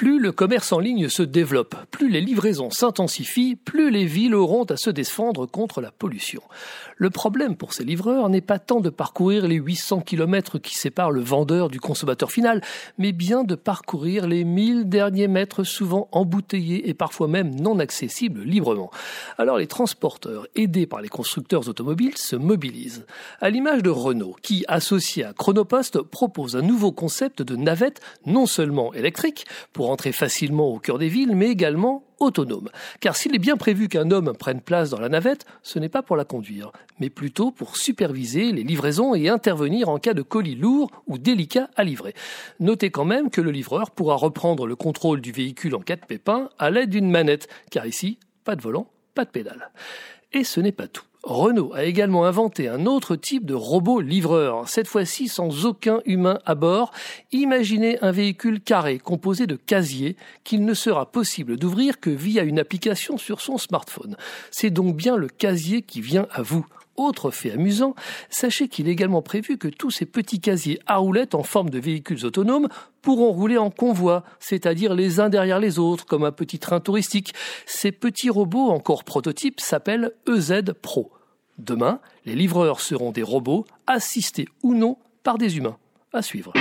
Plus le commerce en ligne se développe, plus les livraisons s'intensifient, plus les villes auront à se défendre contre la pollution. Le problème pour ces livreurs n'est pas tant de parcourir les 800 km qui séparent le vendeur du consommateur final, mais bien de parcourir les 1000 derniers mètres souvent embouteillés et parfois même non accessibles librement. Alors les transporteurs, aidés par les constructeurs automobiles, se mobilisent. À l'image de Renault, qui, associé à Chronopost, propose un nouveau concept de navette non seulement électrique, pour entrer facilement au cœur des villes, mais également autonome. Car s'il est bien prévu qu'un homme prenne place dans la navette, ce n'est pas pour la conduire, mais plutôt pour superviser les livraisons et intervenir en cas de colis lourd ou délicat à livrer. Notez quand même que le livreur pourra reprendre le contrôle du véhicule en cas de pépin à l'aide d'une manette, car ici, pas de volant, pas de pédale. Et ce n'est pas tout. Renault a également inventé un autre type de robot livreur, cette fois-ci sans aucun humain à bord. Imaginez un véhicule carré composé de casiers qu'il ne sera possible d'ouvrir que via une application sur son smartphone. C'est donc bien le casier qui vient à vous. Autre fait amusant, sachez qu'il est également prévu que tous ces petits casiers à roulettes en forme de véhicules autonomes pourront rouler en convoi, c'est-à-dire les uns derrière les autres, comme un petit train touristique. Ces petits robots, encore prototypes, s'appellent EZ Pro. Demain, les livreurs seront des robots, assistés ou non par des humains. À suivre.